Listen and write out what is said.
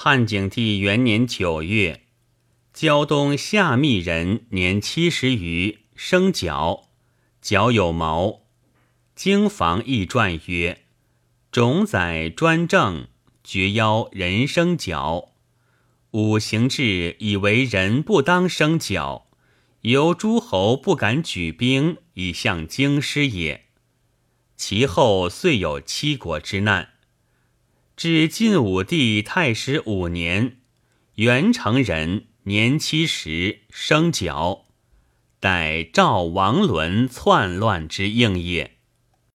汉景帝元年九月，胶东夏密人年七十余，生角，角有毛。经房易传曰：“种载专政，绝邀人生角。五行志以为人不当生角，由诸侯不敢举兵以向京师也。其后遂有七国之难。”至晋武帝太师五年，元成人年七十，生角，待赵王伦篡乱之应也。